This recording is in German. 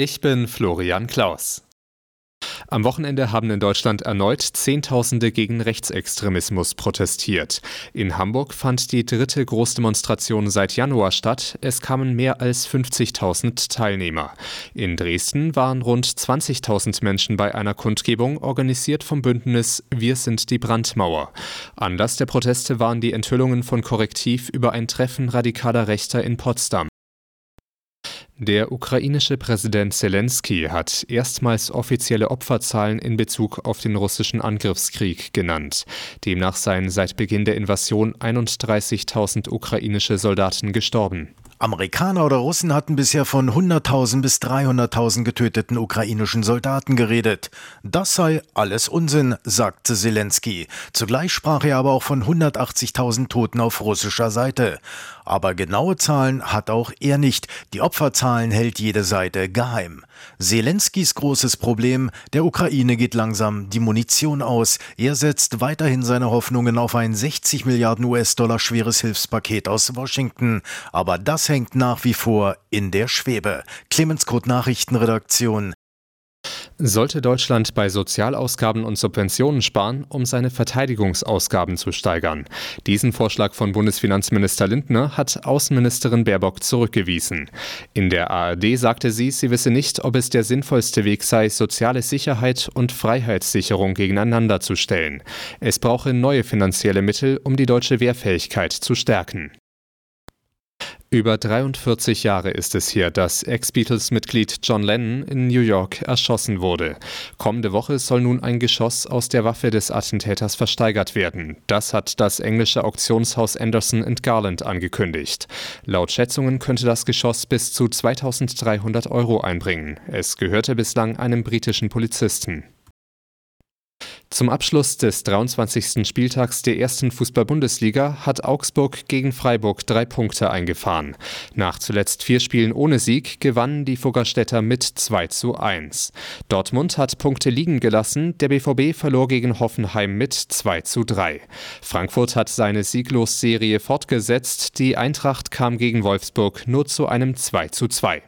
Ich bin Florian Klaus. Am Wochenende haben in Deutschland erneut Zehntausende gegen Rechtsextremismus protestiert. In Hamburg fand die dritte Großdemonstration seit Januar statt. Es kamen mehr als 50.000 Teilnehmer. In Dresden waren rund 20.000 Menschen bei einer Kundgebung, organisiert vom Bündnis Wir sind die Brandmauer. Anlass der Proteste waren die Enthüllungen von Korrektiv über ein Treffen radikaler Rechter in Potsdam. Der ukrainische Präsident Zelensky hat erstmals offizielle Opferzahlen in Bezug auf den russischen Angriffskrieg genannt. Demnach seien seit Beginn der Invasion 31.000 ukrainische Soldaten gestorben. Amerikaner oder Russen hatten bisher von 100.000 bis 300.000 getöteten ukrainischen Soldaten geredet. Das sei alles Unsinn, sagte Zelensky. Zugleich sprach er aber auch von 180.000 Toten auf russischer Seite. Aber genaue Zahlen hat auch er nicht. Die Opferzahlen hält jede Seite geheim. Zelenskys großes Problem, der Ukraine geht langsam die Munition aus. Er setzt weiterhin seine Hoffnungen auf ein 60 Milliarden US-Dollar schweres Hilfspaket aus Washington. Aber das hängt nach wie vor in der Schwebe. Clemens Kurt Nachrichtenredaktion. Sollte Deutschland bei Sozialausgaben und Subventionen sparen, um seine Verteidigungsausgaben zu steigern? Diesen Vorschlag von Bundesfinanzminister Lindner hat Außenministerin Baerbock zurückgewiesen. In der ARD sagte sie, sie wisse nicht, ob es der sinnvollste Weg sei, soziale Sicherheit und Freiheitssicherung gegeneinander zu stellen. Es brauche neue finanzielle Mittel, um die deutsche Wehrfähigkeit zu stärken. Über 43 Jahre ist es hier, dass Ex-Beatles-Mitglied John Lennon in New York erschossen wurde. Kommende Woche soll nun ein Geschoss aus der Waffe des Attentäters versteigert werden. Das hat das englische Auktionshaus Anderson Garland angekündigt. Laut Schätzungen könnte das Geschoss bis zu 2300 Euro einbringen. Es gehörte bislang einem britischen Polizisten. Zum Abschluss des 23. Spieltags der ersten Fußball-Bundesliga hat Augsburg gegen Freiburg drei Punkte eingefahren. Nach zuletzt vier Spielen ohne Sieg gewannen die Fuggerstädter mit 2 zu 1. Dortmund hat Punkte liegen gelassen, der BVB verlor gegen Hoffenheim mit 2 zu 3. Frankfurt hat seine Sieglosserie fortgesetzt, die Eintracht kam gegen Wolfsburg nur zu einem 2 zu 2.